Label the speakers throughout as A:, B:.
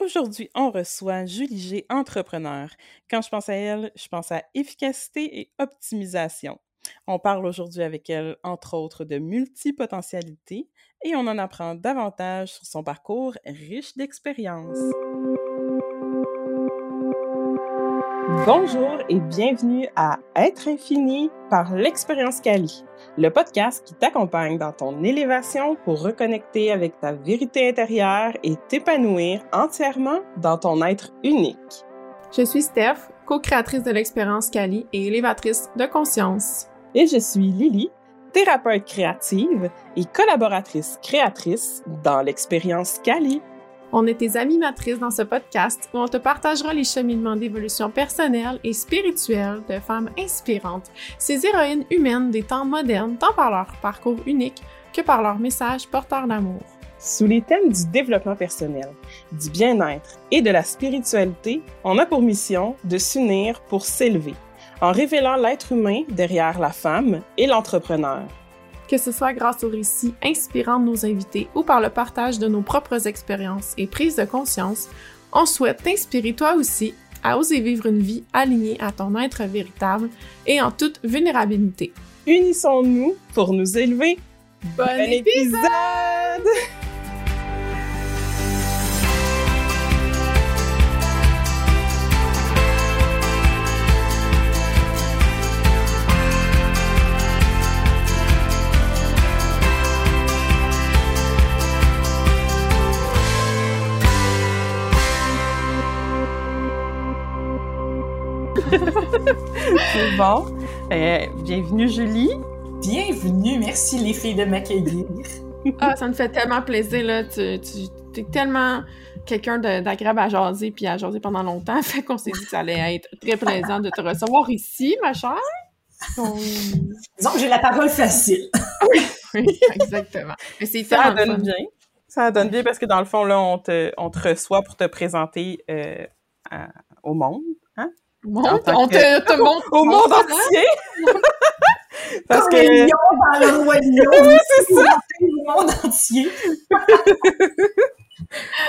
A: Aujourd'hui, on reçoit Julie G, entrepreneur. Quand je pense à elle, je pense à efficacité et optimisation. On parle aujourd'hui avec elle, entre autres, de multipotentialité et on en apprend davantage sur son parcours riche d'expériences. Bonjour et bienvenue à Être infini par l'expérience Cali, le podcast qui t'accompagne dans ton élévation pour reconnecter avec ta vérité intérieure et t'épanouir entièrement dans ton être unique.
B: Je suis Steph, co-créatrice de l'expérience Cali et élévatrice de conscience.
A: Et je suis Lily, thérapeute créative et collaboratrice créatrice dans l'expérience Cali.
B: On est tes animatrices dans ce podcast où on te partagera les cheminements d'évolution personnelle et spirituelle de femmes inspirantes, ces héroïnes humaines des temps modernes, tant par leur parcours unique que par leur message porteur d'amour.
A: Sous les thèmes du développement personnel, du bien-être et de la spiritualité, on a pour mission de s'unir pour s'élever, en révélant l'être humain derrière la femme et l'entrepreneur
B: que ce soit grâce aux récits inspirants de nos invités ou par le partage de nos propres expériences et prises de conscience, on souhaite t'inspirer toi aussi à oser vivre une vie alignée à ton être véritable et en toute vulnérabilité.
A: Unissons-nous pour nous élever.
B: Bon, épisode!
A: C'est bon. Euh, bienvenue, Julie.
C: Bienvenue. Merci, les filles, de m'accueillir.
B: ah, ça me fait tellement plaisir, là. Tu, tu es tellement quelqu'un d'agréable à jaser puis à jaser pendant longtemps. Fait qu'on s'est dit que ça allait être très plaisant de te recevoir ici, ma chère.
C: Disons que j'ai la parole facile.
B: oui, exactement.
A: Mais c'est ça donne bien. Ça donne bien parce que dans le fond, là, on te, on te reçoit pour te présenter euh, au monde.
B: Monte, on te, te montre
A: au monde entier.
C: Parce Comme que les lions dans le royaume.
A: oui, c'est ça.
C: Le monde entier.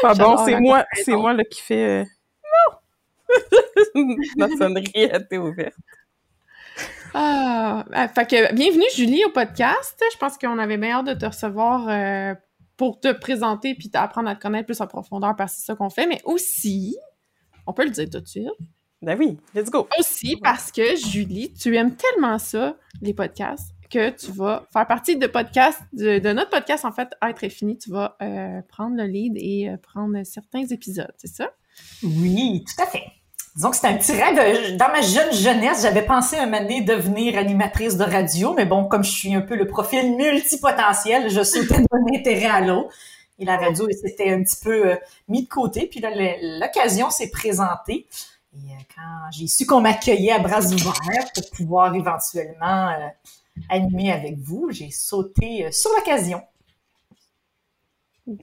A: ah bon, c'est moi, c'est moi là, qui fait. Euh... non. Notre sonnerie a été ouverte.
B: Ah, ah, fait que bienvenue Julie au podcast. Je pense qu'on avait hâte de te recevoir euh, pour te présenter puis t'apprendre à te connaître plus en profondeur parce que c'est ça qu'on fait, mais aussi, on peut le dire tout de suite,
A: ben oui, let's go.
B: Aussi parce que, Julie, tu aimes tellement ça, les podcasts, que tu vas faire partie de podcast, de, notre podcast, en fait, Être fini. Tu vas euh, prendre le lead et euh, prendre certains épisodes, c'est ça?
C: Oui, tout à fait. Disons que c'est un petit rêve. Dans ma jeune jeunesse, j'avais pensé un moment donné devenir animatrice de radio, mais bon, comme je suis un peu le profil multipotentiel, je sautais d'un intérêt à l'autre. Et la radio s'était un petit peu euh, mis de côté. Puis là, l'occasion s'est présentée. Et euh, quand j'ai su qu'on m'accueillait à bras ouverts pour pouvoir éventuellement euh, animer avec vous, j'ai sauté euh, sur l'occasion.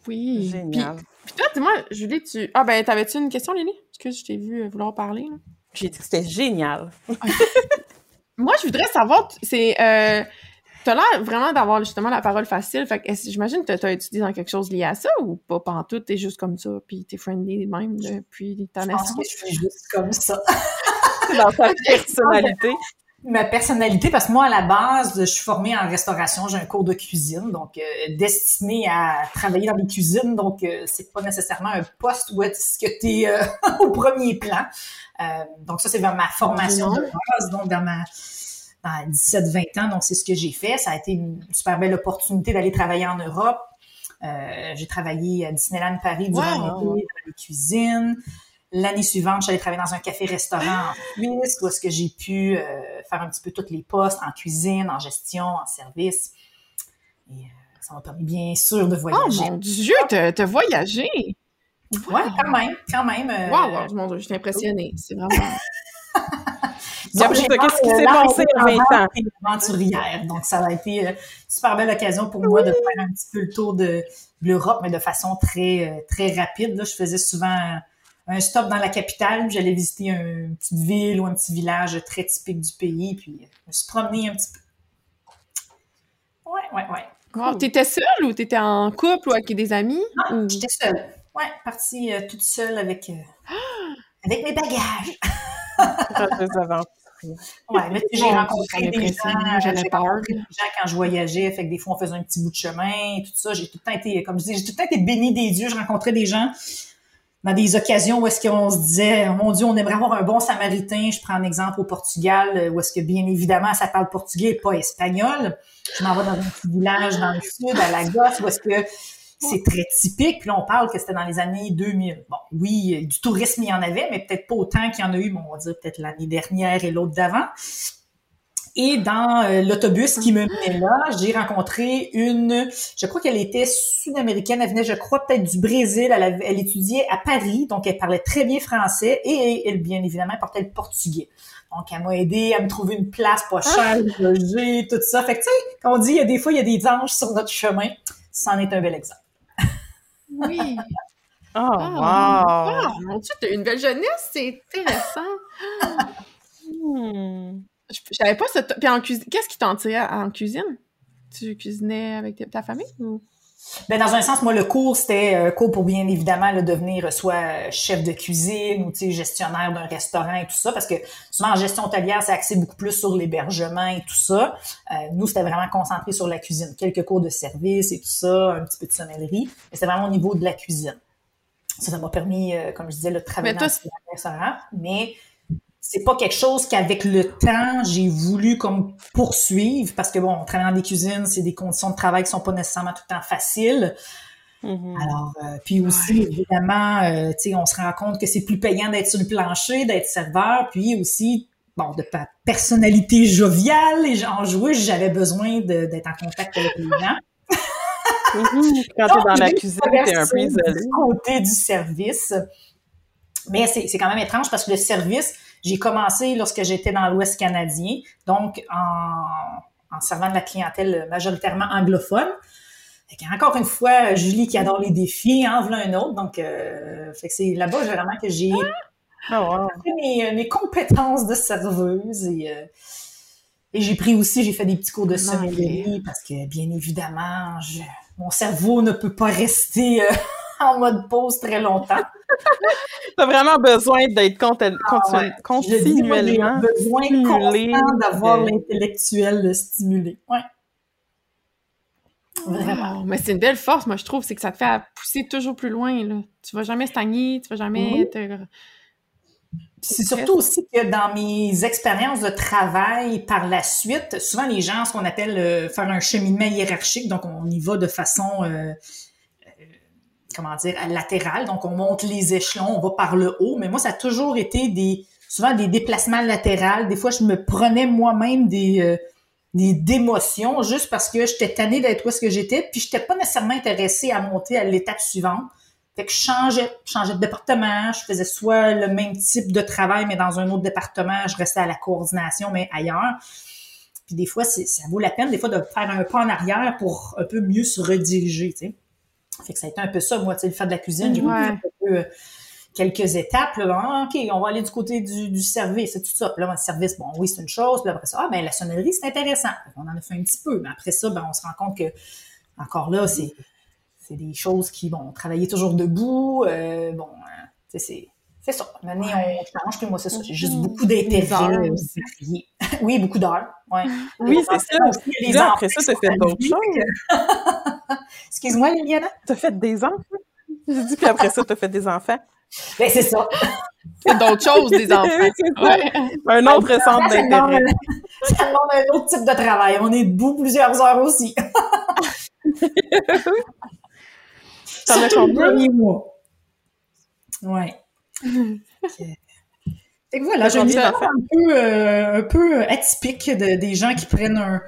B: Oui.
A: Génial.
B: Puis, toi, dis-moi, Julie, tu. Ah, ben, t'avais-tu une question, Lily? Parce que je t'ai vu vouloir parler.
A: J'ai dit que c'était génial.
B: Moi, je voudrais savoir, c'est. T'as l'air vraiment d'avoir justement la parole facile. Fait que j'imagine que t'as étudié dans quelque chose lié à ça ou pas tout t'es juste comme ça, puis t'es friendly même depuis
C: ta naissance? Je pense que je suis juste comme ça.
A: dans ta personnalité.
C: Ma personnalité, parce que moi, à la base, je suis formée en restauration, j'ai un cours de cuisine, donc euh, destiné à travailler dans les cuisines, donc euh, c'est pas nécessairement un poste où est-ce que tu es euh, au premier plan. donc ça, c'est vers ma formation de base, donc dans ma à 17-20 ans. Donc, c'est ce que j'ai fait. Ça a été une super belle opportunité d'aller travailler en Europe. Euh, j'ai travaillé à Disneyland Paris durant l'été dans les cuisines. L'année suivante, j'allais travailler dans un café-restaurant en Suisse où est-ce que j'ai pu euh, faire un petit peu tous les postes en cuisine, en gestion, en service. Et euh, ça m'a permis bien sûr de voyager.
B: Oh mon Dieu, te, voyager!
C: Ouais, quand même, quand même.
B: wow, je suis impressionnée. C'est vraiment...
A: qu'est-ce qui s'est passé en 20 ans?
C: aventurière. Donc, ça a été une euh, super belle occasion pour moi de faire un petit peu le tour de l'Europe, mais de façon très, euh, très rapide. Là, je faisais souvent un stop dans la capitale, puis j'allais visiter une petite ville ou un petit village très typique du pays, puis je me suis promenée un petit peu. Ouais, ouais, ouais.
B: T'étais seule ou t'étais en couple ou avec des amis?
C: Non, j'étais seule. Ouais, partie euh, toute seule avec, euh, avec mes bagages.
A: Des aventures.
C: Ouais, mais j'ai rencontré des gens,
B: j'avais
C: j'ai
B: peur.
C: rencontré des gens quand je voyageais, fait que des fois on faisait un petit bout de chemin et tout ça. J'ai tout le temps été, comme je dis, j'ai tout le temps été bénie des dieux. Je rencontrais des gens dans des occasions où est-ce qu'on se disait, mon Dieu, on aimerait avoir un bon samaritain. Je prends un exemple au Portugal, euh, où est-ce que bien évidemment ça parle portugais et pas espagnol. Je m'en vais dans un petit village dans le sud, à Lagos, où est-ce que c'est très typique. Puis là, on parle que c'était dans les années 2000. Bon, oui, du tourisme, il y en avait, mais peut-être pas autant qu'il y en a eu, bon, on va dire peut-être l'année dernière et l'autre d'avant. Et dans euh, l'autobus qui me menait là, j'ai rencontré une, je crois qu'elle était sud-américaine, elle venait, je crois, peut-être du Brésil, elle, avait- elle étudiait à Paris, donc elle parlait très bien français et elle, bien évidemment, portait le portugais. Donc, elle m'a aidé à me trouver une place pas chère, loger, tout ça. Fait que, tu sais, quand on dit, il y a des fois, il y a des anges sur notre chemin, c'en est un bel exemple.
B: Oui.
A: Oh,
B: Ah,
A: wow!
B: mon Dieu, t'as une belle jeunesse, c'est intéressant.
A: Hmm.
B: Je savais pas ça. Puis en cuisine, qu'est-ce qui t'en tirait en cuisine? Tu cuisinais avec ta famille ou?
C: Ben, dans un sens, moi, le cours, c'était un cours pour bien évidemment là, devenir soit chef de cuisine ou gestionnaire d'un restaurant et tout ça, parce que souvent en gestion hôtelière, c'est axé beaucoup plus sur l'hébergement et tout ça. Euh, nous, c'était vraiment concentré sur la cuisine. Quelques cours de service et tout ça, un petit peu de sommellerie, mais c'était vraiment au niveau de la cuisine. Ça, ça m'a permis, euh, comme je disais, travailler
B: Mais
C: dans un restaurant, mais c'est pas quelque chose qu'avec le temps, j'ai voulu comme poursuivre parce que bon, travailler dans des cuisines, c'est des conditions de travail qui sont pas nécessairement tout le temps faciles.
A: Mhm.
C: Alors, euh, puis aussi, évidemment, euh, tu sais, on se rend compte que c'est plus payant d'être sur le plancher, d'être serveur, puis aussi, bon, de pa- personnalité joviale et enjoueuse, j'avais besoin d'être en contact avec les gens.
A: Mhm. Quand t'es dans la cuisine, t'es un peu isolé.
C: Côté du service. Mais c'est quand même étrange parce que le service, j'ai commencé lorsque j'étais dans l'Ouest canadien, donc en, en servant de la clientèle majoritairement anglophone. Fait encore une fois, Julie qui adore les défis, en voilà un autre. Donc, euh, fait que c'est là-bas vraiment que j'ai
A: Oh, wow.
C: appris mes, mes compétences de serveuse et, euh, et j'ai pris aussi, j'ai fait des petits cours de sommellerie parce que, bien évidemment, je- mon cerveau ne peut pas rester euh, en mode pause très longtemps.
A: T'as vraiment besoin d'être conti- conti-
C: ouais. Je dis, moi, j'ai
A: continuellement
C: besoin
A: stimulé
C: constant d'avoir
A: de-
C: l'intellectuel stimulé. Ouais. Vraiment.
B: Wow, mais c'est une belle force, moi, je trouve, c'est que ça te fait pousser toujours plus loin, là. Tu vas jamais stagner, tu vas jamais
C: Oui.
B: te...
C: C'est surtout aussi que dans mes expériences de travail par la suite, souvent les gens, ce qu'on appelle euh, faire un cheminement hiérarchique, donc on y va de façon, euh, euh, comment dire, latérale, donc on monte les échelons, on va par le haut, mais moi ça a toujours été des, souvent des déplacements latéraux. Des fois je me prenais moi-même des, euh, des démotions juste parce que j'étais tannée d'être où est-ce que j'étais, puis j'étais pas nécessairement intéressée à monter à l'étape suivante. Fait que je changeais, changeais de département, je faisais soit le même type de travail, mais dans un autre département, je restais à la coordination, mais ailleurs. Puis des fois, ça vaut la peine, des fois, de faire un pas en arrière pour un peu mieux se rediriger. Fait que ça a été un peu ça, moi, tu sais, le faire de la cuisine. J'ai
B: Ouais.
C: un peu, euh, quelques étapes, là, Ah, OK, on va aller du côté du, du service, c'est tout ça. Puis là, le service, bon, oui, c'est une chose. Puis après ça, ah, ben, la sonnerie, c'est intéressant. Qu'on en a fait un petit peu. Mais après ça, ben, on se rend compte que, encore là, c'est, c'est des choses qui, bon, travailler toujours debout, euh, bon, tu sais, c'est, c'est ça. Maintenant,
B: Ouais.
C: on change, puis moi, c'est ça. J'ai juste
B: Mhm.
C: beaucoup variés. oui, beaucoup d'heures. Ouais.
A: Oui, c'est ça.
C: Aussi, les
A: là, après ça, t'as fait d'autres choses.
C: Excuse-moi, Liliana?
A: T'as fait des enfants? J'ai dit, puis après ça, t'as fait des enfants.
C: Ben, c'est ça.
B: C'est d'autres choses, des enfants. Ouais.
A: Un autre centre
C: Ça
A: d'intérêt.
C: ça demande un autre type de travail. On est debout plusieurs heures aussi.
A: T'en as combien?
C: premier mois. Ouais. Fait que voilà, j'ai une histoire un peu, euh, un peu atypique de, des gens qui prennent un,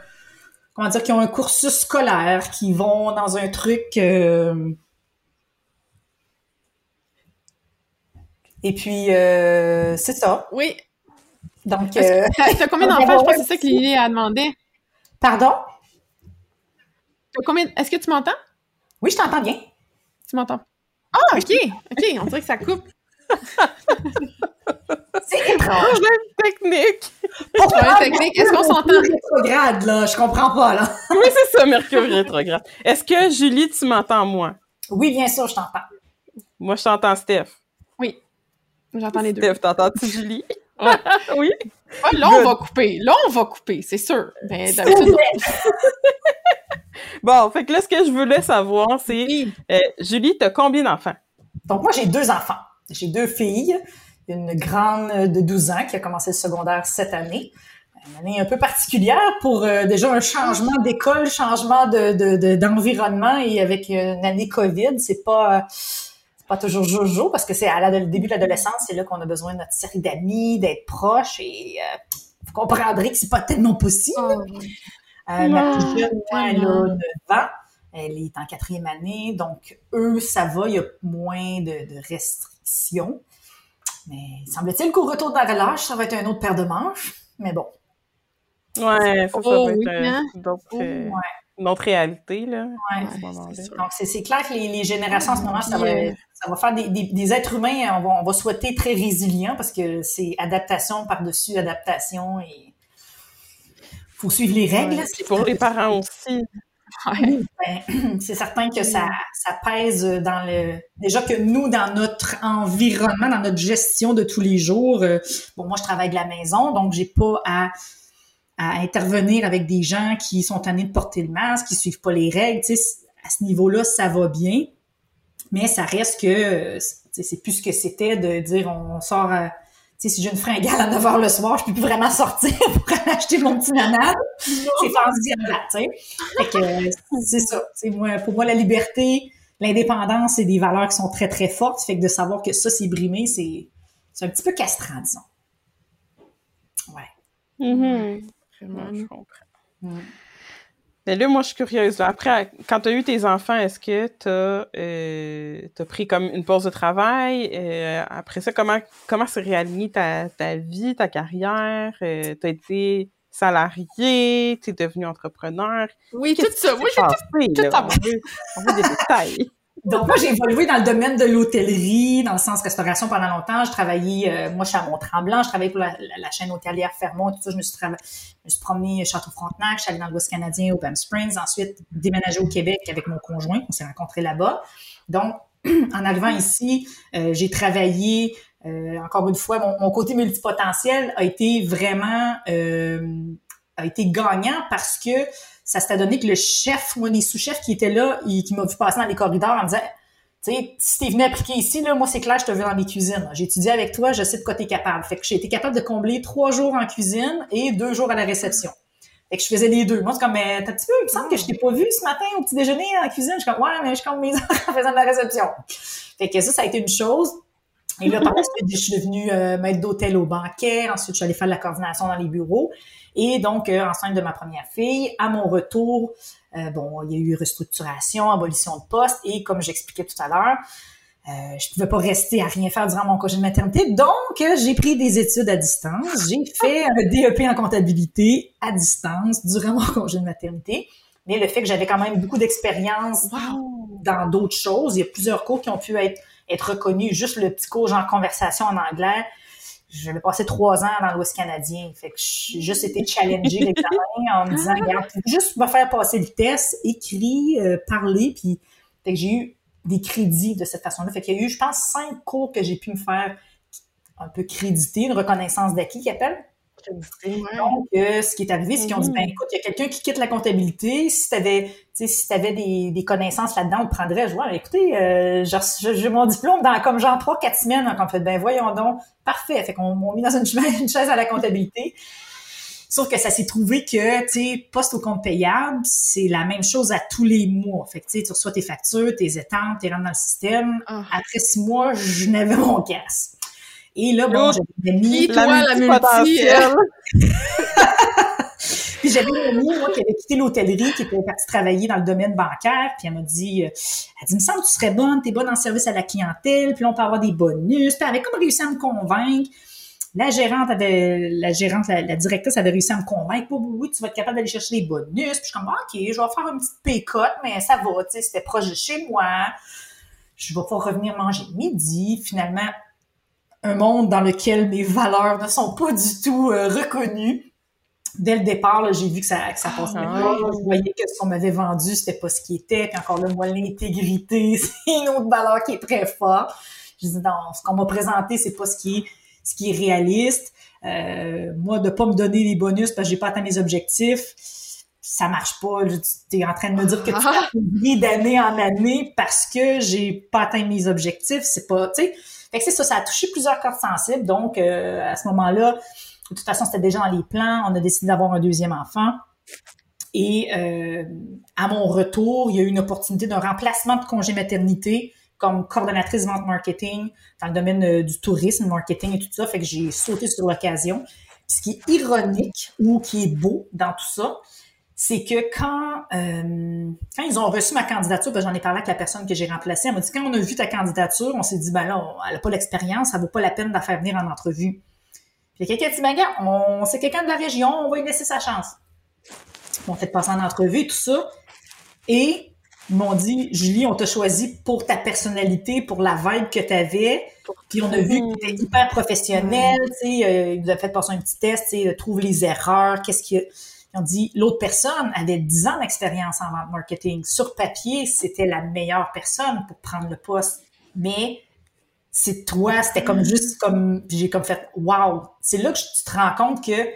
C: comment dire, qui ont un cursus scolaire, qui vont dans un truc, euh, et puis, euh, c'est ça.
B: Oui.
C: Donc, euh,
B: T'as t'as combien d'enfants? Je pense que c'est ça que Lily a demandé.
C: pardon?
B: Combien... Est-ce que tu m'entends?
C: Oui, je t'entends bien.
B: Tu m'entends? Ah, OK. OK, on dirait que ça coupe.
C: C'est étrange.
A: Problème technique.
B: Problème technique. Est-ce qu'on s'entend?
C: rétrograde, là? Je comprends pas, là.
A: Oui, c'est ça, Mercure rétrograde. Est-ce que, Julie, tu m'entends, moi?
C: Oui, bien sûr, je t'entends.
A: Moi, je t'entends Steph.
B: Oui. J'entends les deux.
A: Steph, t'entends-tu Julie? oui.
B: là, on va couper. Là, on va couper, c'est sûr. Ben, d'habitude,
A: Bon, fait que là, ce que je voulais savoir, c'est
B: Oui.
A: euh, Julie, t'as combien d'enfants?
C: Donc, moi, j'ai deux enfants. J'ai deux filles. Une grande de 12 ans qui a commencé le secondaire cette année. Une année un peu particulière pour euh, déjà un changement d'école, changement de, de- de- d'environnement et avec une année COVID, c'est pas euh, c'est pas toujours jojo parce que c'est à la- le début de l'adolescence, c'est là qu'on a besoin de notre série d'amis, d'être proche et euh, vous comprendrez que c'est pas tellement possible.
B: Oh,
C: Euh, ma
A: Non,
C: plus jeune, elle a
B: tellement.
C: 9 ans. Elle est en quatrième année. Donc, eux, ça va. Il y a moins de, de restrictions. Mais semble-t-il qu'au retour de la relâche, ça va être un autre paire de manches. Mais bon.
A: Ouais, ça, ça
B: Oh,
A: va être
B: oui,
A: euh,
B: hein?
A: donc, euh,
C: Ouais.
A: une autre réalité, là.
C: Ouais.
A: ce.
C: Donc, c'est, clair que les, les générations en ce moment, ça va, ça va faire des, des, des êtres humains, on va, on va souhaiter très résilients parce que c'est adaptation par-dessus adaptation et faut suivre les règles.
A: Ouais, pour les parents aussi.
C: Ben, c'est certain que ça, ça pèse dans le. Déjà que nous, dans notre environnement, dans notre gestion de tous les jours, euh, bon, moi, je travaille de la maison, donc j'ai pas à, intervenir avec des gens qui sont tannés de porter le masque, qui suivent pas les règles. Tu sais, à ce niveau-là, ça va bien, mais ça reste que euh, c'est plus ce que c'était de dire on sort. à- tu sais, si j'ai une fringale à 9 h le soir, je peux plus vraiment sortir pour aller acheter mon petit nanade. C'est date, tu sais. Fait que euh, c'est ça. Moi, pour moi, la liberté, l'indépendance, c'est des valeurs qui sont très, très fortes. Fait que de savoir que ça, c'est brimé, c'est, c'est un petit peu castrant, disons. Ouais.
A: Mhm.
B: Vraiment.
A: Je comprends.
C: Mm.
A: Mais là, moi, je suis curieuse. là. Après, quand tu as eu tes enfants, est-ce que tu as, pris comme une pause de travail? Euh, après ça, comment comment s'est réalignée ta, ta vie, ta carrière? tu as été salarié, tu es devenu entrepreneur.
B: Oui, tout ça. Moi, j'ai tout
A: veut, on veut des détails.
C: Donc, moi, j'ai évolué dans le domaine de l'hôtellerie, dans le sens restauration pendant longtemps. Je travaillais, euh, moi, je suis à Mont-Tremblant, je travaillais pour la, chaîne hôtelière Fermont, tout ça. Je me suis, trava- je me suis promenée Château-Frontenac, je suis allée dans l'Ouest canadien, au Palm Springs. Ensuite, déménagé au Québec avec mon conjoint. On s'est rencontrés là-bas. Donc, en arrivant ici, euh, j'ai travaillé, euh, encore une fois, mon, mon côté multipotentiel a été vraiment, euh, a été gagnant parce que ça s'est donné que le chef, moi, des sous-chefs qui étaient là, il- qui m'a vu passer dans les corridors en me disant, tu sais, si t'es venu appliquer ici, là, moi, c'est clair, je te veux dans les cuisines. J'ai étudié avec toi, je sais de quoi t'es capable. Fait que j'ai été capable de combler trois jours en cuisine et deux jours à la réception. Fait que je faisais les deux. Moi, c'est comme, mais t'as un petit peu, il me semble que je t'ai pas vu ce matin au petit déjeuner en cuisine. Je suis comme, ouais, mais je compte mes heures en faisant de la réception. Fait que ça, ça a été une chose. Et là, par la suite, je suis devenue euh, maître d'hôtel au banquet. Ensuite, je suis allée faire de la coordination dans les bureaux. Et donc, euh, enceinte de ma première fille, à mon retour, euh, bon, il y a eu restructuration, abolition de poste. Et comme j'expliquais tout à l'heure, euh, je pouvais pas rester à rien faire durant mon congé de maternité. Donc, j'ai pris des études à distance. J'ai fait un DEP en comptabilité à distance durant mon congé de maternité. Mais le fait que j'avais quand même beaucoup d'expérience dans d'autres choses, il y a plusieurs cours qui ont pu être, être reconnus. Juste le petit cours genre conversation en anglais, j'avais passé trois ans dans l'Ouest canadien. Fait que j'ai juste été challengée l'examen en me disant, regarde, juste me faire passer le test, écrit, euh, parler, puis fait que j'ai eu des crédits de cette façon-là. Fait qu'il y a eu, je pense, cinq cours que j'ai pu me faire un peu créditer, une reconnaissance d'acquis qu'ils appellent. Donc, euh, ce qui est arrivé, c'est qu'ils ont dit, ben écoute, il y a quelqu'un qui quitte la comptabilité. Si tu avais, si des, des connaissances là-dedans, on le prendrait. Je vois, écoutez, euh, j'ai mon diplôme dans comme genre trois, quatre semaines. Donc, on fait, ben voyons donc, parfait. Fait qu'on m'a mis dans une, une chaise à la comptabilité. Sauf que ça s'est trouvé que, tu sais, poste au compte payable, c'est la même chose à tous les mois. Fait que, tu sais, tu reçois tes factures, tes étampes, tu rentres dans le système.
B: Ah.
C: Après six mois, je n'avais mon casse. Et là, bon, j'avais mis...
B: Toi, la multi...
C: Puis j'avais une amie, moi, qui avait quitté l'hôtellerie, qui était partie travailler dans le domaine bancaire, puis elle m'a dit, euh, elle dit, il me semble que tu serais bonne, t'es bonne en service à la clientèle, puis là, on peut avoir des bonus. Puis elle avait comme réussi à me convaincre. La gérante avait, la gérante, la, la directrice avait réussi à me convaincre. Oui, oui, oui, tu vas être capable d'aller chercher des bonus. Puis je suis comme, OK, je vais faire une petite pécote, mais ça va, tu sais, c'était proche de chez moi. Je vais pas revenir manger midi. Finalement, un monde dans lequel mes valeurs ne sont pas du tout euh, reconnues. dès le départ, j'ai vu que ça, que ça passait
A: Ah,
C: pas.
A: ouais.
C: Je voyais que ce qu'on m'avait vendu, c'était pas ce qui était. Puis encore là, moi, l'intégrité, c'est une autre valeur qui est très forte. Je dis, non, ce qu'on m'a présenté, c'est pas ce qui est, ce qui est réaliste. Euh, moi, de pas me donner les bonus parce que j'ai pas atteint mes objectifs, ça marche pas. Tu es en train de me dire que tu
B: Ah.
C: as oublié d'année en année parce que j'ai pas atteint mes objectifs. C'est pas, tu sais. Fait que c'est ça, ça a touché plusieurs cordes sensibles. Donc, euh, à ce moment-là, de toute façon, c'était déjà dans les plans. On a décidé d'avoir un deuxième enfant. Et euh, à mon retour, il y a eu une opportunité d'un remplacement de congé maternité comme coordonnatrice vente marketing dans le domaine euh, du tourisme, marketing et tout ça. Fait que j'ai sauté sur l'occasion. Ce qui est ironique ou qui est beau dans tout ça, c'est que quand, euh, quand ils ont reçu ma candidature, j'en ai parlé avec la personne que j'ai remplacée, elle m'a dit quand on a vu ta candidature, on s'est dit ben là, on- elle n'a pas l'expérience, ça vaut pas la peine de la faire venir en entrevue. Puis quelqu'un a dit ben gars, on c'est quelqu'un de la région, on va lui laisser sa chance. Ils m'ont fait passer en entrevue, tout ça. Et ils m'ont dit, Julie, on t'a choisi pour ta personnalité, pour la vibe que tu avais. Puis on a vu que tu étais hyper professionnel, tu sais, euh, ils nous ont fait passer un petit test, tu sais, euh, trouve les erreurs, qu'est-ce qu'il y a. Ils ont dit, l'autre personne avait 10 ans d'expérience en marketing. Sur papier, c'était la meilleure personne pour prendre le poste. Mais c'est toi, c'était comme juste comme, j'ai comme fait, wow. C'est là que tu te rends compte que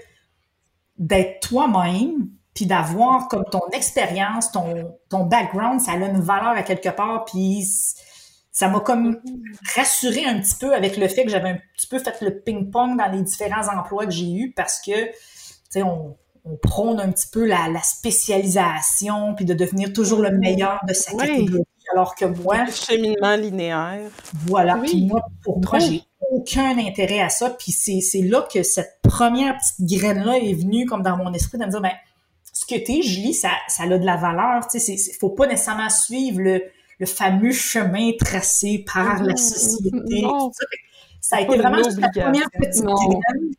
C: d'être toi-même, puis d'avoir comme ton expérience, ton, ton background, ça a une valeur à quelque part, puis ça m'a comme rassuré un petit peu avec le fait que j'avais un petit peu fait le ping-pong dans les différents emplois que j'ai eus parce que, tu sais, on, on prône un petit peu la, la spécialisation, puis de devenir toujours le meilleur de sa catégorie, alors que moi,
A: Le cheminement linéaire.
C: voilà.
B: Oui.
C: Puis moi, pour moi, j'ai aucun intérêt à ça. Puis c'est, c'est là que cette première petite graine-là est venue comme dans mon esprit de me dire, ben, ce que t'es, Julie, ça, ça a de la valeur. Tu sais, faut pas nécessairement suivre le, le fameux chemin tracé par la
B: Mhm.
C: société.
B: Non.
C: ça. A été vraiment juste la première petite graine.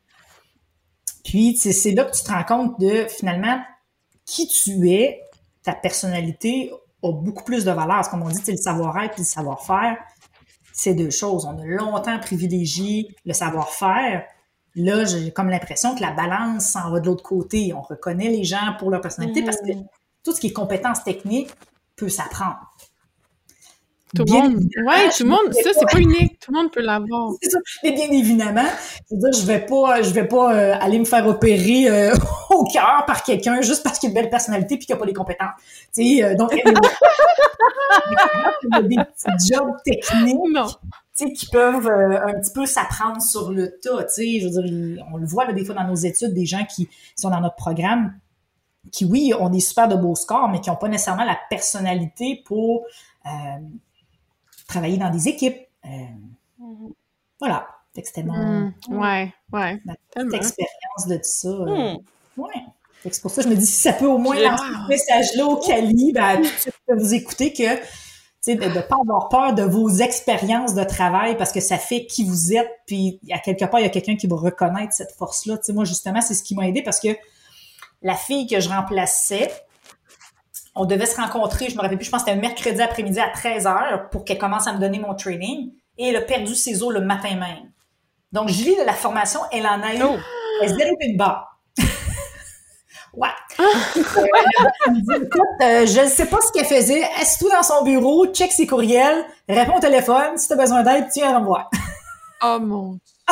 C: Puis, c'est là que tu te rends compte de, finalement, qui tu es, ta personnalité a beaucoup plus de valeur. Comme on dit, c'est le savoir-être et le savoir-faire. C'est deux choses. On a longtemps privilégié le savoir-faire. Là, j'ai comme l'impression que la balance s'en va de l'autre côté. On reconnaît les gens pour leur personnalité parce que tout ce qui est compétences techniques peut s'apprendre.
B: Tout le monde. Ouais, tout le monde. Ça, c'est pas unique. Tout le monde peut l'avoir.
C: c'est ça. Et bien évidemment, je veux dire, je vais pas, je vais pas euh, aller me faire opérer euh, au cœur par quelqu'un juste parce qu'il a une belle personnalité puis qu'il a pas les compétences. Tu sais, euh, donc il y a des petits jobs techniques
B: Non.
C: qui peuvent euh, un petit peu s'apprendre sur le tas. Je veux dire, on le voit là, des fois dans nos études, des gens qui sont dans notre programme, qui oui, ont des super de beaux scores, mais qui n'ont pas nécessairement la personnalité pour euh, travailler dans des équipes. Euh, voilà. Fait que c'était mon,
B: Hmm. Ouais, ouais.
C: ma petite
B: Tellement.
C: expérience de tout ça. euh,
A: Hmm.
C: Ouais. Fait que C'est pour ça que je me dis, si ça peut au moins lancer ce message-là au Cali, ben, tout vous écouter que, tu sais, de ne pas avoir peur de vos expériences de travail parce que ça fait qui vous êtes, puis à quelque part, il y a quelqu'un qui va reconnaître cette force-là. Tu sais, moi, justement, c'est ce qui m'a aidé parce que la fille que je remplaçais, on devait se rencontrer, je me rappelle plus, je pense que c'était un mercredi après-midi à 13h pour qu'elle commence à me donner mon training, et elle a perdu ses os le matin même. Donc, Julie, de la formation, elle en a eu
A: Oh.
C: elle se déroule une barre. ouais. Elle me dit, écoute, euh, je ne sais pas ce qu'elle faisait. Assieds-toi dans son bureau, check ses courriels, réponds au téléphone. Si tu as besoin d'aide, tu viens me voir.
B: Oh mon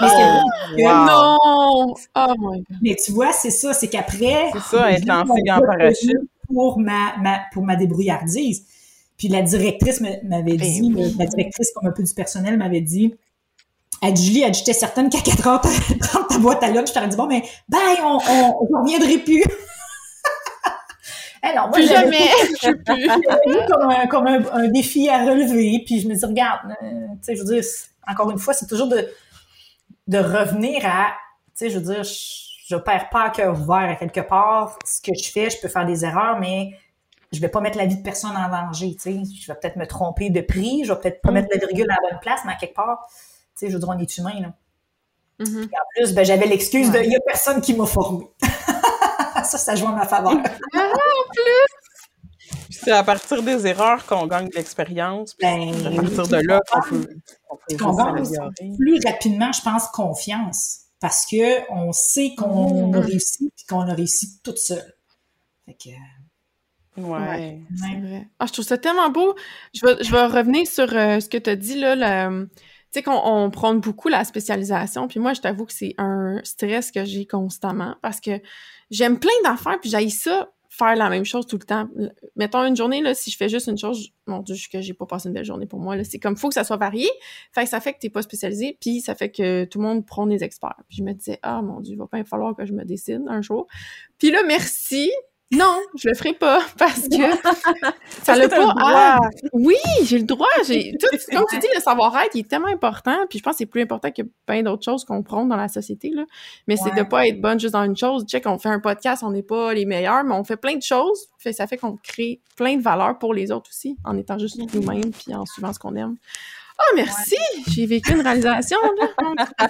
C: Mais, c'est-
A: Oh, wow.
B: Non! Oh my god.
C: mais tu vois, c'est ça, c'est qu'après.
A: C'est ça, être
C: j'ai
A: lancé en parachute.
C: Pour ma, ma, pour ma débrouillardise. Puis la directrice m'avait
B: Ben
C: dit,
B: oui.
C: la directrice comme un peu du personnel m'avait dit, Julie, elle j'étais certaine qu'à 4 heures, prendre ta boîte à lunch, je t'aurais dit, bon, mais, bye, on, on, on reviendrait plus. Non, moi,
B: Plus jamais!
C: Comme, un, comme un, un défi à relever. Puis je me dis, regarde, euh, tu sais, je veux dire, encore une fois, c'est toujours de, de revenir à, tu sais, je veux dire, je, je perds pas à cœur ouvert à quelque part. Ce que je fais, je peux faire des erreurs, mais je vais pas mettre la vie de personne en danger, tu sais. Je vais peut-être me tromper de prix, je vais peut-être pas mettre la virgule à la bonne place, mais à quelque part, tu sais, je veux dire, on est humain, là.
B: Mhm.
C: Et en plus, ben, j'avais l'excuse de, il y a personne qui m'a formé. ça, ça joue en ma faveur.
A: Puis C'est à partir des erreurs qu'on gagne de l'expérience.
C: Ben,
A: à partir de là qu'on peut, on peut
C: gagne plus rapidement, je pense, confiance. Parce que on sait qu'on
B: Mmh.
C: a réussi puis qu'on a réussi toute seule. Fait que,
A: Ouais.
B: C'est vrai. Ah, je trouve ça tellement beau. Je vais, je vais revenir sur euh, ce que tu as dit, là. le- Tu sais qu'on on prône beaucoup la spécialisation. Puis moi, je t'avoue que c'est un stress que j'ai constamment parce que j'aime plein d'affaires, puis j'aille ça faire la même chose tout le temps. Mettons une journée, là, si je fais juste une chose, mon Dieu, que j'ai pas passé une belle journée pour moi. C'est comme, faut que ça soit varié. Fait que ça fait que t'es pas spécialisé, puis ça fait que tout le monde prend des experts. Puis je me disais, ah mon Dieu, il va pas falloir que je me décide un jour. Puis là, merci. Non, je le ferai pas parce que ça l'a pas. Ah, oui, j'ai le droit. J'ai tout, comme tu dis, le savoir-être, est tellement important. Puis je pense que c'est plus important que plein d'autres choses qu'on prône dans la société. Là. Mais c'est de pas être bonne juste dans une chose. Check, on fait un podcast, on n'est pas les meilleurs, mais on fait plein de choses. Fait, ça fait qu'on crée plein de valeur pour les autres aussi, en étant juste nous-mêmes puis en suivant ce qu'on aime. Ah, merci! J'ai vécu une réalisation, là.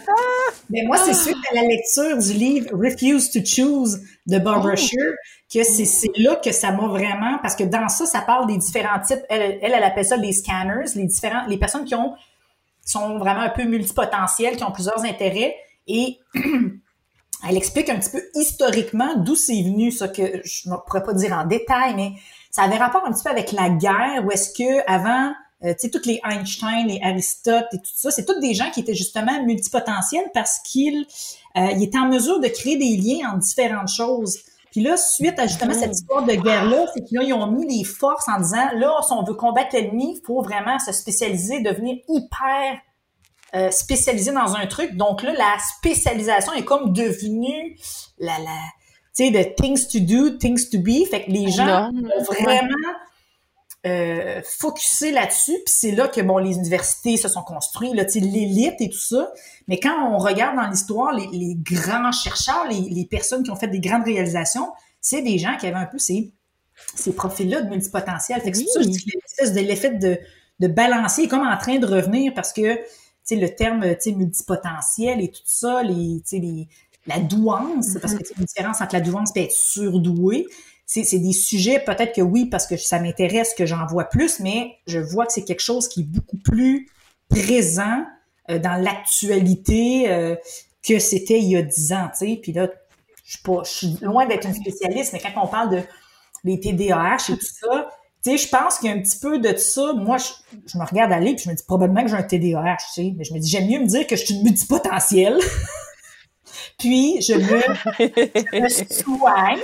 C: Mais moi, c'est suite à la lecture du livre Refuse to Choose de Barbara
B: Oh.
C: Que c'est c'est là que ça m'a vraiment parce que dans ça, ça parle des différents types. Elle, elle, elle appelle ça les scanners, les différents, les personnes qui ont sont vraiment un peu multipotentielles, qui ont plusieurs intérêts et elle explique un petit peu historiquement d'où c'est venu, ça que je ne pourrais pas dire en détail, mais ça avait rapport un petit peu avec la guerre, où est-ce que avant, euh, tu sais, tous les Einstein, les Aristote et tout ça, c'est tous des gens qui étaient justement multipotentiels parce qu'ils euh, ils étaient en mesure de créer des liens entre différentes choses. Puis là, suite à justement cette histoire de guerre-là, c'est qu'ils ils ont mis les forces en disant, là, si on veut combattre l'ennemi, il faut vraiment se spécialiser, devenir hyper euh, spécialisé dans un truc. Donc là, la spécialisation est comme devenue la, la, tu sais, de things to do, things to be. Fait que les gens ont vraiment euh, focusé là-dessus. Puis c'est là que bon, les universités se sont construites, là, l'élite et tout ça. Mais quand on regarde dans l'histoire, les, les grands chercheurs, les, les personnes qui ont fait des grandes réalisations, c'est des gens qui avaient un peu ces, ces profils-là de multipotentiel. Fait que c'est pour ça que je dis que l'espèce de l'effet de, de balancer est comme en train de revenir parce que tu sais, le terme tu sais, multipotentiel et tout ça, les, tu sais, les, la douance, parce que sais, une différence entre la douance et être surdoué, c'est des sujets, peut-être que oui, parce que ça m'intéresse, que j'en vois plus, mais je vois que c'est quelque chose qui est beaucoup plus présent euh, dans l'actualité euh, que c'était il y a dix ans, tu sais. Puis là, je suis pas, je suis loin d'être une spécialiste, mais quand on parle de les TDAH et tout ça, tu sais, je pense qu'il y a un petit peu de ça. Moi, je, je me regarde aller puis je me dis probablement que j'ai un TDAH, tu sais, mais je me dis j'aime mieux me dire que je suis une multipotentielle. puis je me, je me soigne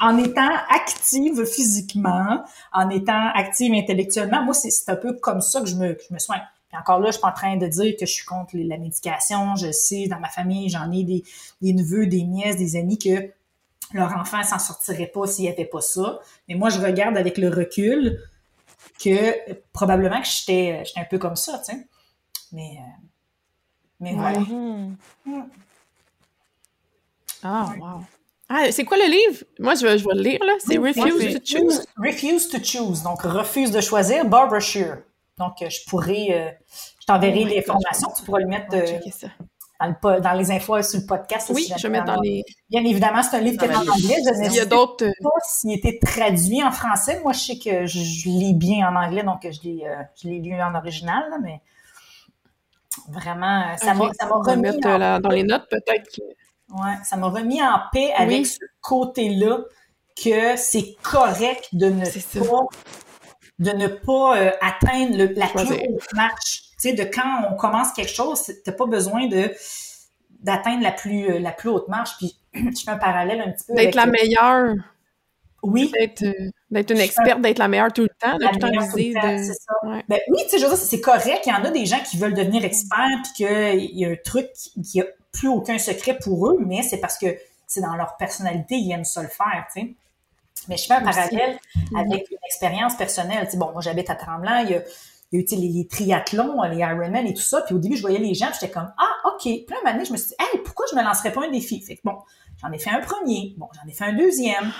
C: en étant active physiquement, en étant active intellectuellement. Moi, c'est un peu comme ça que je me, que je me soigne. Puis encore là, je suis pas en train de dire que je suis contre les- la médication. Je sais, dans ma famille, j'en ai des, des neveux, des nièces, des amis que leur enfant s'en sortirait pas s'il n'y avait pas ça. Mais moi, je regarde avec le recul que probablement que j'étais j'étais un peu comme ça, tu sais. Mais, euh, mais voilà.
A: Mhm.
B: Ah, wow. Ah, c'est quoi le livre? Moi, je vais, je vais le lire, là. C'est Refuse to Choose.
C: Refuse to choose. Donc, refuse de choisir. Barbara Shear. Donc, euh, je pourrais, euh, je t'enverrai
B: Oh
C: les formations. Tu pourras le mettre
B: va
C: euh, dans, le, dans les infos sur le podcast. là,
B: Oui,
C: si
B: je vais mettre dans les.
C: Bien évidemment, c'est un livre qui est en
A: la
C: anglais. Je ne sais pas s'il était traduit en français. Moi, je sais que je, je lis bien en anglais, donc je l'ai, euh, je l'ai lu en original, là, mais vraiment, ça m'a, ça m'a remis
B: mettre
C: en
B: dans les notes, peut-être que.
C: Ouais, ça m'a remis en paix avec
B: Oui.
C: ce côté-là que c'est correct de ne pas de ne pas euh, atteindre le- la haute marche. Tu sais, de quand on commence quelque chose, t'as pas besoin de d'atteindre la plus euh, la plus haute marche. Puis je fais un parallèle un petit peu
B: D'être la meilleure,
C: oui,
B: d'être euh, une experte, d'être la meilleure tout le temps, de
C: la
B: tout viser de.
C: ça.
B: Ouais.
C: Ben oui, tu sais, je veux dire, c'est correct. Il y en a des gens qui veulent devenir experts puis qu'il y a un truc qui, qui a plus aucun secret pour eux, mais c'est parce que c'est dans leur personnalité, ils aiment ça le faire, tu sais. Mais je fais un
B: Aussi.
C: parallèle avec une expérience personnelle. Tu sais, bon, moi, j'habite à Tremblant, il y a, il y a eu tu sais, les, les triathlons, les Ironman et tout ça. Puis au début, je voyais les gens, puis j'étais comme, ah, OK. Puis là, un moment donné, je me suis dit, hey, pourquoi je me lancerais pas un défi? Fait que bon, j'en ai fait un premier. Bon, j'en ai fait un deuxième.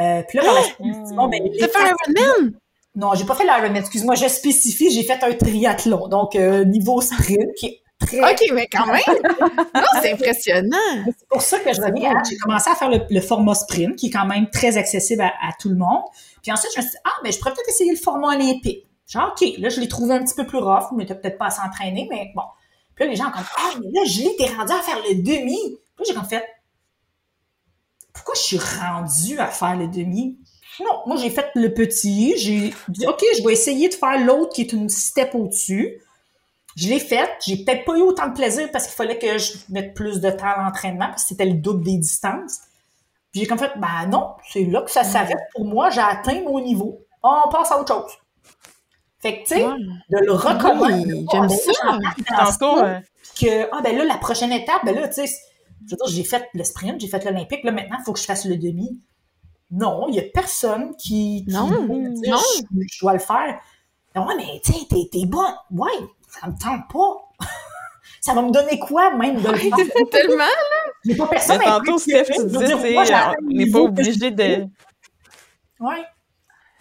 C: Euh, puis là, par la suite, je me suis dit, bon, ben, les
B: fait un Ironman?
C: non, j'ai pas fait l'Ironman. Excuse-moi, je spécifie, j'ai fait un triathlon. Donc, euh, niveau sprint, qui est très...
B: Ok, mais quand même! non, c'est impressionnant!
C: C'est pour ça que je reviens. J'ai commencé à faire le, le format sprint, qui est quand même très accessible à, à tout le monde. Puis ensuite, je me suis dit, ah, mais je pourrais peut-être essayer le format olympique. Genre, OK, là, je l'ai trouvé un petit peu plus rough, mais t'as peut-être pas à s'entraîner, mais bon. Puis là, les gens ont comme, ah, mais là, Julie, t'es rendue à faire le demi. Puis là, j'ai comme fait, pourquoi je suis rendue à faire le demi? Non, moi, j'ai fait le petit. J'ai dit, OK, je vais essayer de faire l'autre qui est une step au-dessus. Je l'ai faite. J'ai peut-être pas eu autant de plaisir parce qu'il fallait que je mette plus de temps à l'entraînement parce que c'était le double des distances. Puis j'ai comme fait, ben non, c'est là que ça s'arrête. Pour moi, j'ai atteint mon niveau. On passe à autre chose. Fait que, tu sais, de le recommencer.
B: J'aime ça.
C: Que, ah, ben là, la prochaine étape, ben là, tu sais, je veux dire, j'ai fait le sprint, j'ai fait l'Olympique, là, maintenant, il faut que je fasse le demi. Non, il n'y a personne qui,
B: non, non.
C: Je, dois le faire. Ouais, mais tu sais, t'es, t'es bonne. Ouais, ça me tente pas. ça va me donner quoi, même, de le faire?
B: tellement, là!
C: J'ai pas personne
A: mais tantôt, Steph, tu disais, on n'est pas obligé de...
C: Ouais.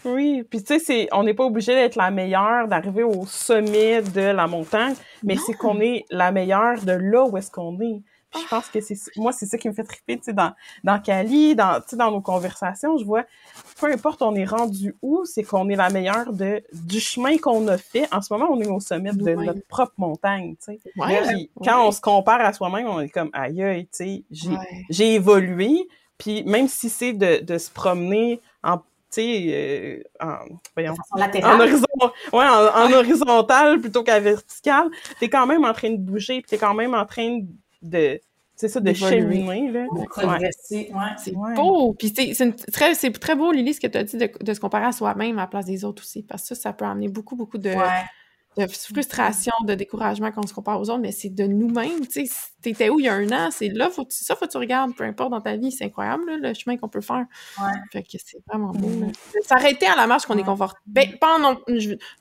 A: Oui, puis tu sais, on n'est pas obligé d'être la meilleure, d'arriver au sommet de la montagne, mais c'est qu'on est la meilleure de là où est-ce qu'on est. Puis je pense que c'est moi c'est ça qui me fait triper tu sais dans dans Cali dans tu sais dans nos conversations je vois peu importe on est rendu où c'est qu'on est la meilleure de du chemin qu'on a fait. En ce moment on est au sommet de notre propre montagne tu sais. Quand on se compare à soi-même on est comme aïe aïe tu sais j'ai j'ai évolué. Puis même si c'est de, de se promener en tu sais, euh, en, voyons, en, horizon, ouais, en, horizontal plutôt qu'à vertical, t'es quand même en train de bouger, puis t'es quand même en train de c'est ça, de cheminer, là.
C: De progresser, ouais.
B: C'est beau! Puis c'est très, très beau, Lily, ce que tu as dit de, de, se comparer à soi-même à la place des autres aussi, parce que ça, ça peut amener beaucoup, beaucoup de, de frustration, de découragement quand on se compare aux autres, mais c'est de nous-mêmes. Tu sais, t'étais où il y a un an? C'est là, faut ça, faut que tu regardes, peu importe dans ta vie. C'est incroyable, le chemin qu'on peut faire.
C: Ouais.
B: Fait que c'est vraiment beau. Mm. S'arrêter à la marche qu'on est confortable. Ben, pas non,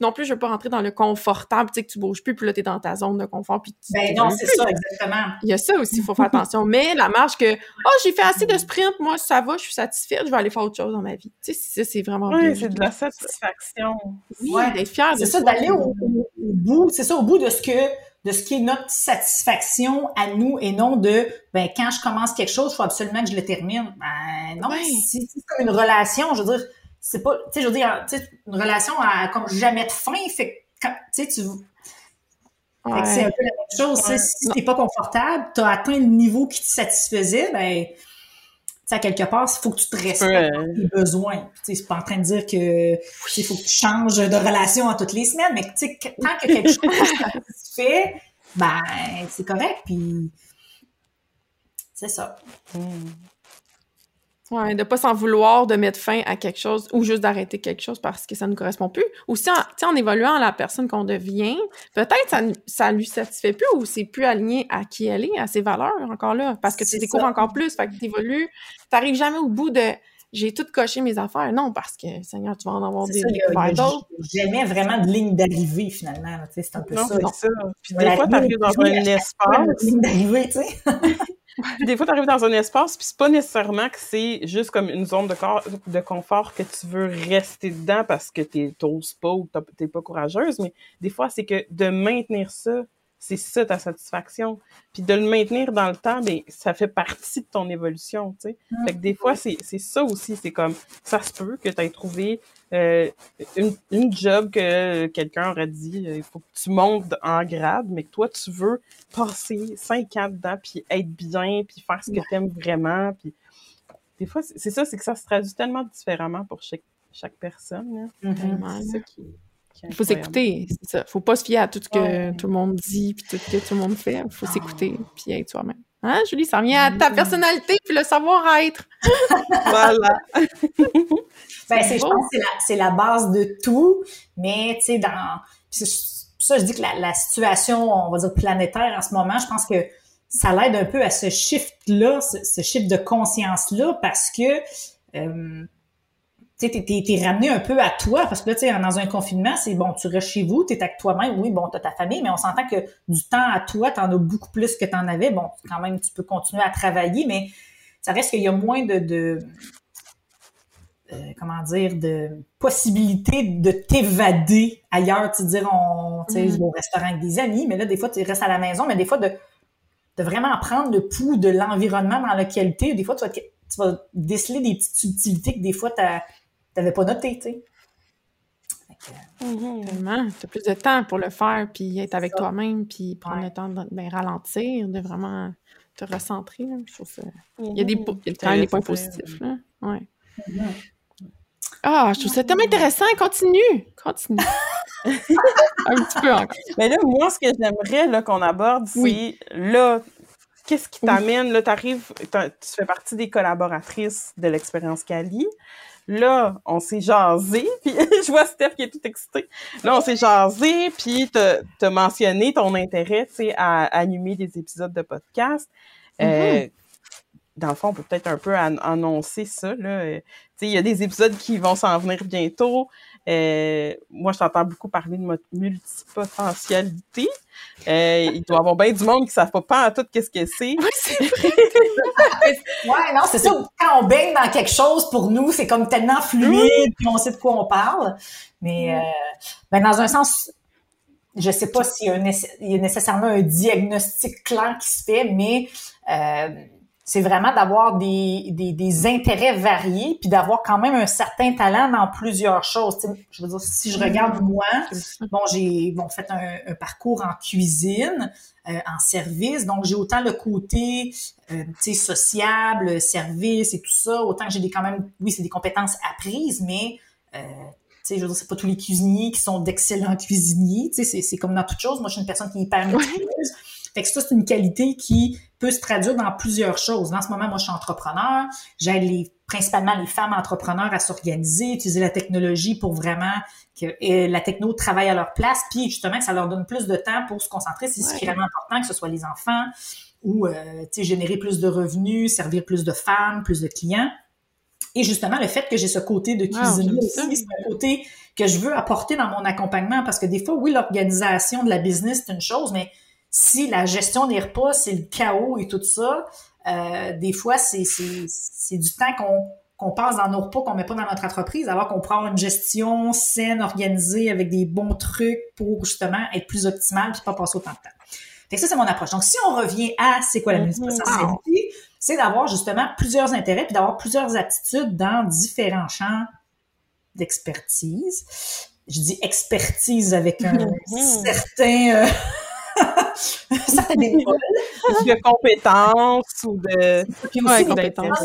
B: non plus, je veux pas rentrer dans le confortable, tu sais, que tu bouges plus, puis là, t'es dans ta zone de confort. Puis
C: ben non, c'est ça, exactement.
B: Il y a ça aussi, il faut faire attention. Mais la marche que, oh, j'ai fait assez de sprint, moi, ça va, je suis satisfaite, je vais aller faire autre chose dans ma vie. Tu sais, c'est vraiment
A: Oui, c'est de la satisfaction.
B: Oui, d'être fier
C: de C'est ça, d'aller au bout, c'est ça, au bout de ce que de ce qui est notre satisfaction à nous et non de ben quand je commence quelque chose, il faut absolument que je le termine. Ben non, c'est comme une relation, je veux dire, c'est pas, tu sais, je veux dire, une relation à comme jamais de fin, fait tu sais, tu c'est un peu la même chose. Si t'es pas confortable, tu as atteint le niveau qui te satisfaisait, ben à quelque part, il faut que tu te respectes tes besoins. Tu sais, c'est pas en train de dire que il faut que tu changes de relation à toutes les semaines, mais tu sais, tant que quelque chose se fait, ben, c'est correct, puis c'est ça.
B: Mm. Ouais, de pas s'en vouloir de mettre fin à quelque chose ou juste d'arrêter quelque chose parce que ça ne correspond plus. Ou si, en, en évoluant la personne qu'on devient, peut-être ça, ça lui satisfait plus ou c'est plus aligné à qui elle est, à ses valeurs encore là, parce que tu découvres encore plus, fait que t'évolues, t'arrives jamais au bout de j'ai tout coché mes affaires. Non, parce que, Seigneur, tu vas en avoir des d'autres.
C: Jamais vraiment de ligne d'arrivée, finalement. C'est un peu
A: non, ça. ça. Puis des fois, tu arrives dans un espace.
C: ligne d'arrivée, tu sais.
A: des fois, tu dans un espace, puis c'est pas nécessairement que c'est juste comme une zone de, confort que tu veux rester dedans parce que t'oses pas ou t'es pas courageuse, mais des fois, c'est que de maintenir ça, c'est ça ta satisfaction. Puis de le maintenir dans le temps, ben, ça fait partie de ton évolution, tu sais. Mm. Fait que des fois, c'est ça aussi, c'est comme, ça se peut que tu aies trouvé euh, une, une job que quelqu'un aurait dit, euh, il faut que tu montes en grade, mais que toi, tu veux passer cinq ans dedans, puis être bien, puis faire ce que tu aimes vraiment, puis des fois, c'est ça, c'est que ça se traduit tellement différemment pour chaque, chaque personne.
B: Là. Mm-hmm. C'est ça qui il faut s'écouter, c'est ça. Faut pas se fier à tout ce que tout le monde dit puis tout ce que tout le monde fait. Il faut s'écouter puis être soi-même. Hein, Julie, ça revient à ta personnalité puis le savoir-être.
A: voilà.
C: ben, je pense que c'est la, la, base de tout, mais tu sais, dans... ça, je dis que la, la, situation, on va dire, planétaire en ce moment, je pense que ça l'aide un peu à ce shift-là, ce, ce shift de conscience-là, parce que... Euh, tu sais, t'es, ramené un peu à toi, parce que là, tu sais, dans un confinement, c'est bon, tu restes chez vous, t'es avec toi-même, oui, bon, t'as ta famille, mais on s'entend que du temps à toi, t'en as beaucoup plus que t'en avais. Bon, quand même, tu peux continuer à travailler, mais ça reste qu'il y a moins de, de euh, comment dire, de possibilités de t'évader ailleurs, tu dire, on, tu sais, mm-hmm. au restaurant avec des amis, mais là, des fois, tu restes à la maison, mais des fois, de, de vraiment prendre le pouls de l'environnement dans lequel tu es. Des fois, tu vas, tu vas déceler des petites subtilités que des fois, t'as t'avais pas noté, tu sais.
B: mm-hmm. Tellement. Tu as plus de temps pour le faire, puis être avec toi-même, puis prendre le temps de ben, ralentir, de vraiment te recentrer. Je trouve ça... Il y a des, il y a des points positifs. Là. Ouais. Ah, je trouve ça tellement intéressant. Continue. Continue. un petit peu encore.
A: Mais là, moi, ce que j'aimerais qu'on aborde, c'est là, qu'est-ce qui t'amène? Là, tu arrives, tu fais partie des collaboratrices de l'expérience Cali. Là, on s'est jasé, puis je vois Steph qui est tout excité. Là, on s'est jasé, puis tu as mentionné ton intérêt, tu sais, à animer des épisodes de podcast. Euh, mm-hmm dans le fond, on peut peut-être un peu annoncer ça. Là. Il y a des épisodes qui vont s'en venir bientôt. Euh, moi, je t'entends beaucoup parler de multipotentialité. Euh, il doit y avoir bien du monde qui ne savent pas, pas en tout qu'est-ce que c'est.
C: Oui, c'est vrai. ouais, non, c'est ça. Quand on baigne dans quelque chose, pour nous, c'est comme tellement fluide, puis on sait de quoi on parle. Mais euh, ben, dans un sens, je sais pas s'il y, a nécessairement un diagnostic clair qui se fait, mais euh, c'est vraiment d'avoir des, des, des, intérêts variés, puis d'avoir quand même un certain talent dans plusieurs choses. je veux dire, si je regarde moi, bon, j'ai bon fait un, parcours en cuisine, euh, en service, donc j'ai autant le côté, euh, tu sais, sociable, service et tout ça, autant que j'ai des quand même, oui, c'est des compétences apprises, mais euh, tu sais, je veux dire, c'est pas tous les cuisiniers qui sont d'excellents cuisiniers. Tu sais, c'est comme dans toute chose. Moi, je suis une personne qui est hyper méticuleuse. Fait que ça, c'est une qualité qui peut se traduire dans plusieurs choses. En ce moment, moi, je suis entrepreneur. J'aide les, principalement les femmes entrepreneurs à s'organiser, utiliser la technologie pour vraiment que la techno travaille à leur place, puis justement que ça leur donne plus de temps pour se concentrer. C'est ce qui est vraiment important, que ce soit les enfants ou euh, générer plus de revenus, servir plus de femmes, plus de clients. Et justement, le fait que j'ai ce côté de cuisine aussi, c'est un côté que je veux apporter dans mon accompagnement parce que des fois, oui, l'organisation de la business, c'est une chose, mais si la gestion des repas, c'est le chaos et tout ça, euh, des fois, c'est, du temps qu'on, qu'on passe dans nos repas qu'on met pas dans notre entreprise, alors qu'on prend une gestion saine, organisée, avec des bons trucs pour justement être plus optimal puis pas passer autant de temps. Fait que ça, c'est mon approche. Donc, si on revient à c'est quoi la mm-hmm. multipotentialité, c'est d'avoir justement plusieurs intérêts puis d'avoir plusieurs aptitudes dans différents champs d'expertise. Je dis expertise avec un mm-hmm. certain... Euh,
A: certaines de compétences ou de
C: Puis aussi, compétences.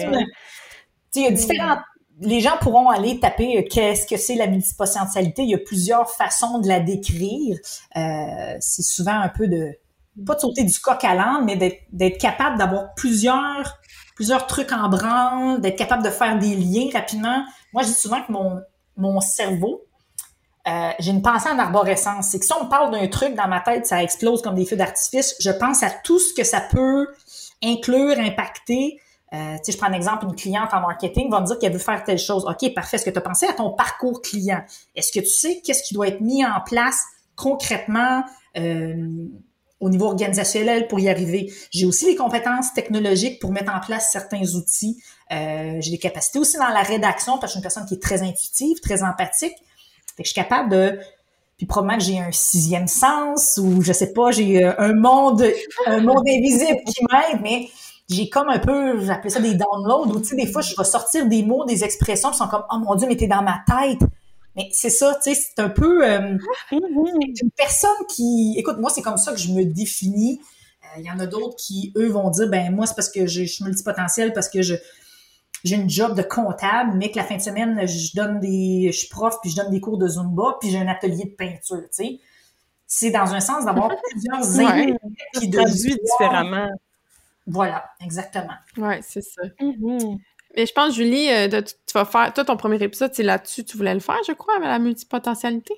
C: Il y a différentes les gens pourront aller taper euh, qu'est-ce que c'est la multipotentialité. Il y a plusieurs façons de la décrire. Euh, c'est souvent un peu de pas de sauter du coq à l'âne, mais d'être capable d'avoir plusieurs plusieurs trucs en branle, d'être capable de faire des liens rapidement. Moi, je dis souvent que mon mon cerveau euh, j'ai une pensée en arborescence. C'est que si on me parle d'un truc dans ma tête, ça explose comme des feux d'artifice. Je pense à tout ce que ça peut inclure, impacter. Euh, je prends un exemple, une cliente en marketing va me dire qu'elle veut faire telle chose. OK, parfait. Est-ce que tu as pensé à ton parcours client? Est-ce que tu sais qu'est-ce qui doit être mis en place concrètement euh, au niveau organisationnel pour y arriver? J'ai aussi les compétences technologiques pour mettre en place certains outils. Euh, j'ai des capacités aussi dans la rédaction parce que je suis une personne qui est très intuitive, très empathique. Fait que je suis capable de puis probablement que j'ai un sixième sens ou je sais pas, j'ai euh, un monde un monde invisible qui m'aide, mais j'ai comme un peu, j'appelle ça des downloads, où tu sais, des fois, je vais sortir des mots, des expressions qui sont comme Oh mon Dieu, mais t'es dans ma tête. Mais c'est ça, tu sais, c'est un peu euh, une personne qui. Écoute, moi, c'est comme ça que je me définis. Euh, il y en a d'autres qui, eux, vont dire ben moi, c'est parce que je suis multipotentiel, parce que je j'ai une job de comptable, mais que la fin de semaine, je donne des, je suis prof, puis je donne des cours de Zumba, puis j'ai un atelier de peinture, tu sais. C'est dans un sens d'avoir plusieurs
A: ouais, qui traduit différemment.
C: Voilà, exactement.
B: Oui, c'est ça. Mm-hmm. Mais je pense, Julie, euh, tu vas faire, toi, ton premier épisode, c'est là-dessus, tu voulais le faire, je crois, avec la multipotentialité?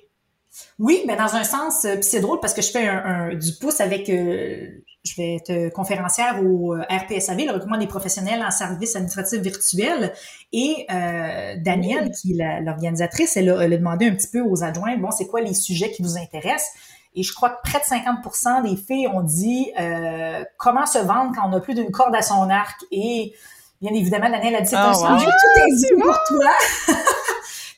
C: Oui, mais dans un sens, euh, puis c'est drôle parce que je fais un, du pouce avec euh, je vais être conférencière au euh, RPSAV, le recrutement des professionnels en services administratifs virtuels. Et euh, Danielle, qui est l'organisatrice, elle, a demandé un petit peu aux adjoints, bon, c'est quoi les sujets qui vous intéressent? Et je crois que près de 50% des filles ont dit euh, comment se vendre quand on n'a plus d'une corde à son arc? Et bien évidemment, Danielle a dit c'est un sujet tout est pour toi.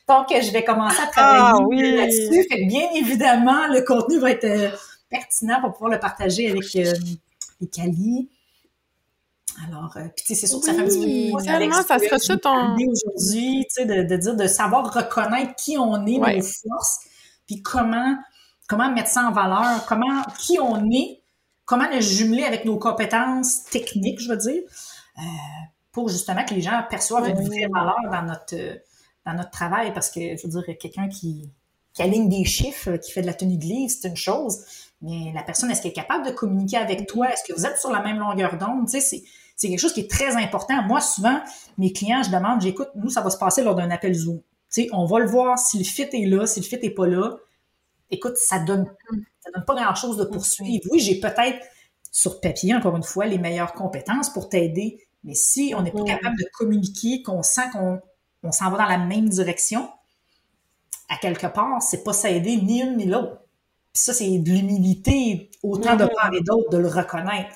C: Donc, je vais commencer à travailler ah là-dessus. Bien évidemment, le contenu va être pertinent pour pouvoir le partager avec euh, les Cali. Alors, euh, puis c'est sûr que ça fait un petit
B: peu tellement, ça
C: aujourd'hui, tu sais, de, dire, de savoir reconnaître qui on est, nos forces, puis comment comment mettre ça en valeur, comment qui on est, comment le jumeler avec nos compétences techniques, je veux dire, euh, pour justement que les gens perçoivent une vraie valeur dans notre dans notre travail, parce que je veux dire quelqu'un qui qui aligne des chiffres, qui fait de la tenue de livre, c'est une chose, mais la personne, est-ce qu'elle est capable de communiquer avec toi? Est-ce que vous êtes sur la même longueur d'onde? Tu sais, c'est quelque chose qui est très important. Moi, souvent, mes clients, je demande, j'écoute, nous, ça va se passer lors d'un appel Zoom. Tu sais, on va le voir si le fit est là, si le fit est pas là. Écoute, ça donne, ça donne pas grand-chose de poursuivre. Oui, j'ai peut-être sur papier, encore une fois, les meilleures compétences pour t'aider. Mais si on n'est pas capable de communiquer, qu'on sent qu'on on s'en va dans la même direction, à quelque part, c'est pas s'aider ni une ni l'autre. Ça, c'est de l'humilité, autant de part et d'autre, de le reconnaître.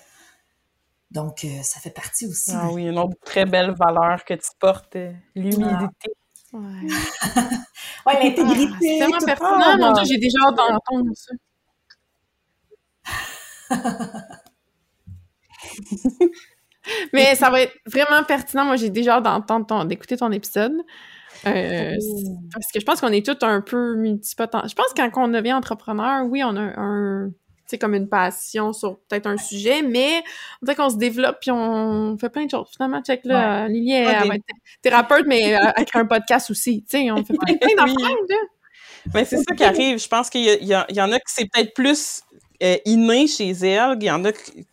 C: Donc, euh, ça fait partie aussi.
A: Ah oui, une autre très belle valeur que tu portes, euh, l'humilité.
C: Ouais, ouais l'intégrité. Ah,
B: c'est tellement pertinent. Mon Dieu, j'ai déjà hâte d'entendre ça. Mais ça va être vraiment pertinent. Moi, j'ai déjà hâte d'entendre d'écouter ton épisode. Euh, parce que je pense qu'on est tous un peu multipotents. Je pense que quand on devient entrepreneur, oui, on a un, c'est comme une passion sur peut-être un sujet, mais on dirait qu'on se développe puis on fait plein de choses. Finalement, check là, Lily, elle, va être thérapeute, mais euh, avec un podcast aussi. Tu sais, on fait plein, plein d'affaires,
A: Mais c'est ça qui arrive. Je pense qu'il y, y, en a que c'est peut-être plus euh, inné chez elle. Il y en a,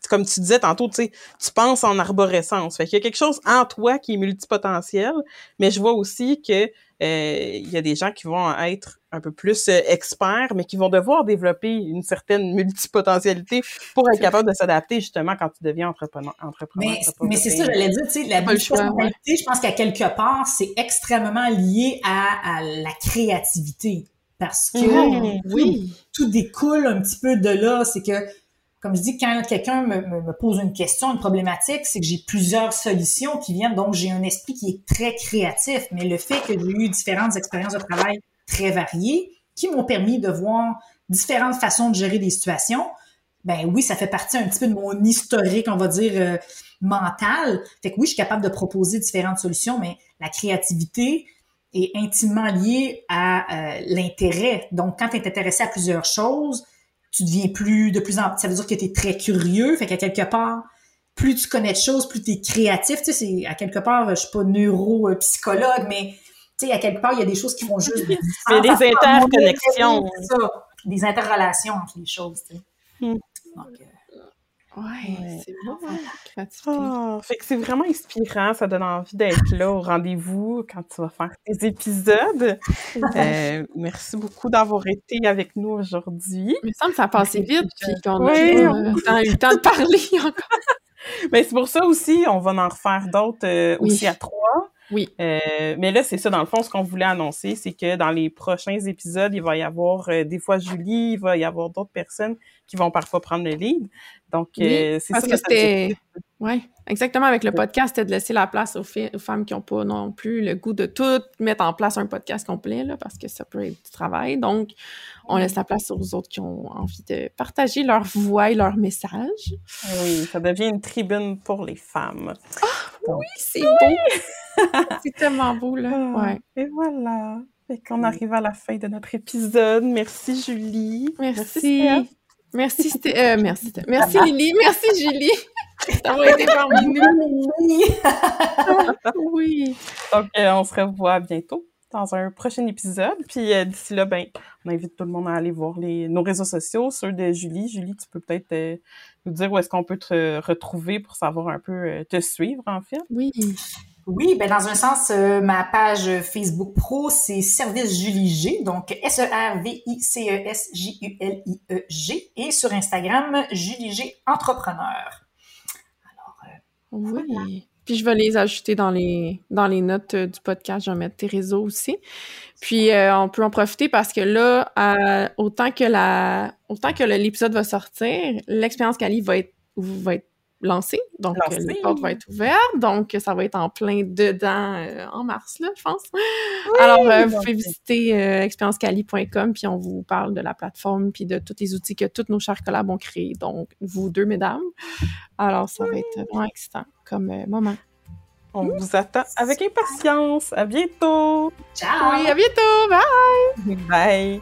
A: comme tu disais tantôt, tu sais, tu penses en arborescence. Fait qu'il y a quelque chose en toi qui est multipotentiel, mais je vois aussi que euh, il y a des gens qui vont être un peu plus euh, experts, mais qui vont devoir développer une certaine multipotentialité pour être capable de s'adapter justement quand tu deviens entrepreneur. entrepreneur
C: mais, c'est ça, j'allais dire, tu sais, la multipotentialité, je pense qu'à quelque part, c'est extrêmement lié à, à la créativité parce que
B: mmh, oui.
C: tout, découle un petit peu de là. C'est que, comme je dis, quand quelqu'un me, pose une question, une problématique, c'est que j'ai plusieurs solutions qui viennent. Donc, j'ai un esprit qui est très créatif. Mais le fait que j'ai eu différentes expériences de travail très variées, qui m'ont permis de voir différentes façons de gérer des situations, ben oui, ça fait partie un petit peu de mon historique, on va dire, euh, mental. Fait que oui, je suis capable de proposer différentes solutions, mais la créativité, est intimement lié à euh, l'intérêt. Donc, quand tu es intéressé à plusieurs choses, tu deviens plus de plus en plus. Ça veut dire que tu es très curieux. Fait qu'à quelque part, plus tu connais de choses, plus tu es créatif. Tu sais, c'est à quelque part, je suis pas neuropsychologue, mais tu sais, à quelque part, il y a des choses qui font juste
A: des des interconnexions.
C: des interrelations entre les choses, tu sais. Hmm.
B: Donc, euh, Ouais, c'est
A: ah, fait que c'est vraiment inspirant, ça donne envie d'être là au rendez-vous quand tu vas faire tes épisodes. Euh, merci beaucoup d'avoir été avec nous aujourd'hui.
B: Il me semble que ça a passé vite, puis qu'on a, eu le temps de parler encore.
A: Mais c'est pour ça aussi, on va en refaire d'autres euh, aussi à trois.
B: Oui.
A: Euh, mais là, c'est ça, dans le fond, ce qu'on voulait annoncer, c'est que dans les prochains épisodes, il va y avoir euh, des fois Julie, il va y avoir d'autres personnes qui vont parfois prendre le lead. Donc, euh, c'est ça.
B: que c'était... Oui, exactement. Avec le podcast, c'était de laisser la place aux, aux femmes qui n'ont pas non plus le goût de tout mettre en place un podcast complet, là, parce que ça peut être du travail. Donc, on laisse la place aux autres qui ont envie de partager leur voix et leur message.
A: Oui, ça devient une tribune pour les femmes.
B: Ah, oui, c'est beau! c'est tellement beau, là. Ah, ouais.
A: Et voilà. Et qu'on arrive à la fin de notre épisode. Merci, Julie.
B: Merci. Merci, merci, euh, merci, merci Lily. Merci, Julie. Ça été parmi nous. oui.
A: Donc, euh, on se revoit bientôt dans un prochain épisode. Puis euh, d'ici là, ben, on invite tout le monde à aller voir les, nos réseaux sociaux, ceux de Julie. Julie, tu peux peut-être euh, nous dire où est-ce qu'on peut te retrouver pour savoir un peu te suivre, en fait.
B: Oui.
C: Oui, ben dans un sens, ma page Facebook pro, c'est Service Julie G, donc S-E-R-V-I-C-E-S-J-U-L-I-E-G, et sur Instagram, Julie G Entrepreneur.
B: Oui. Puis je vais les ajouter dans les, dans les notes euh, du podcast. Je vais mettre tes réseaux aussi. Puis euh, on peut en profiter parce que là, autant que la autant que l'épisode va sortir, l'expérience Cali va être, va être lancé. Donc, euh, le porte va être ouvert. Donc, ça va être en plein dedans euh, en mars, là, je pense. Alors, euh, vous pouvez visiter expériencecali.com, puis on vous parle de la plateforme, puis de tous les outils que toutes nos chers collabs ont créés. Donc, vous deux, mesdames. Alors, ça va être vraiment excitant comme moment.
A: On vous attend avec impatience. À bientôt.
C: Ciao.
B: Oui, à bientôt. Bye.
A: Bye.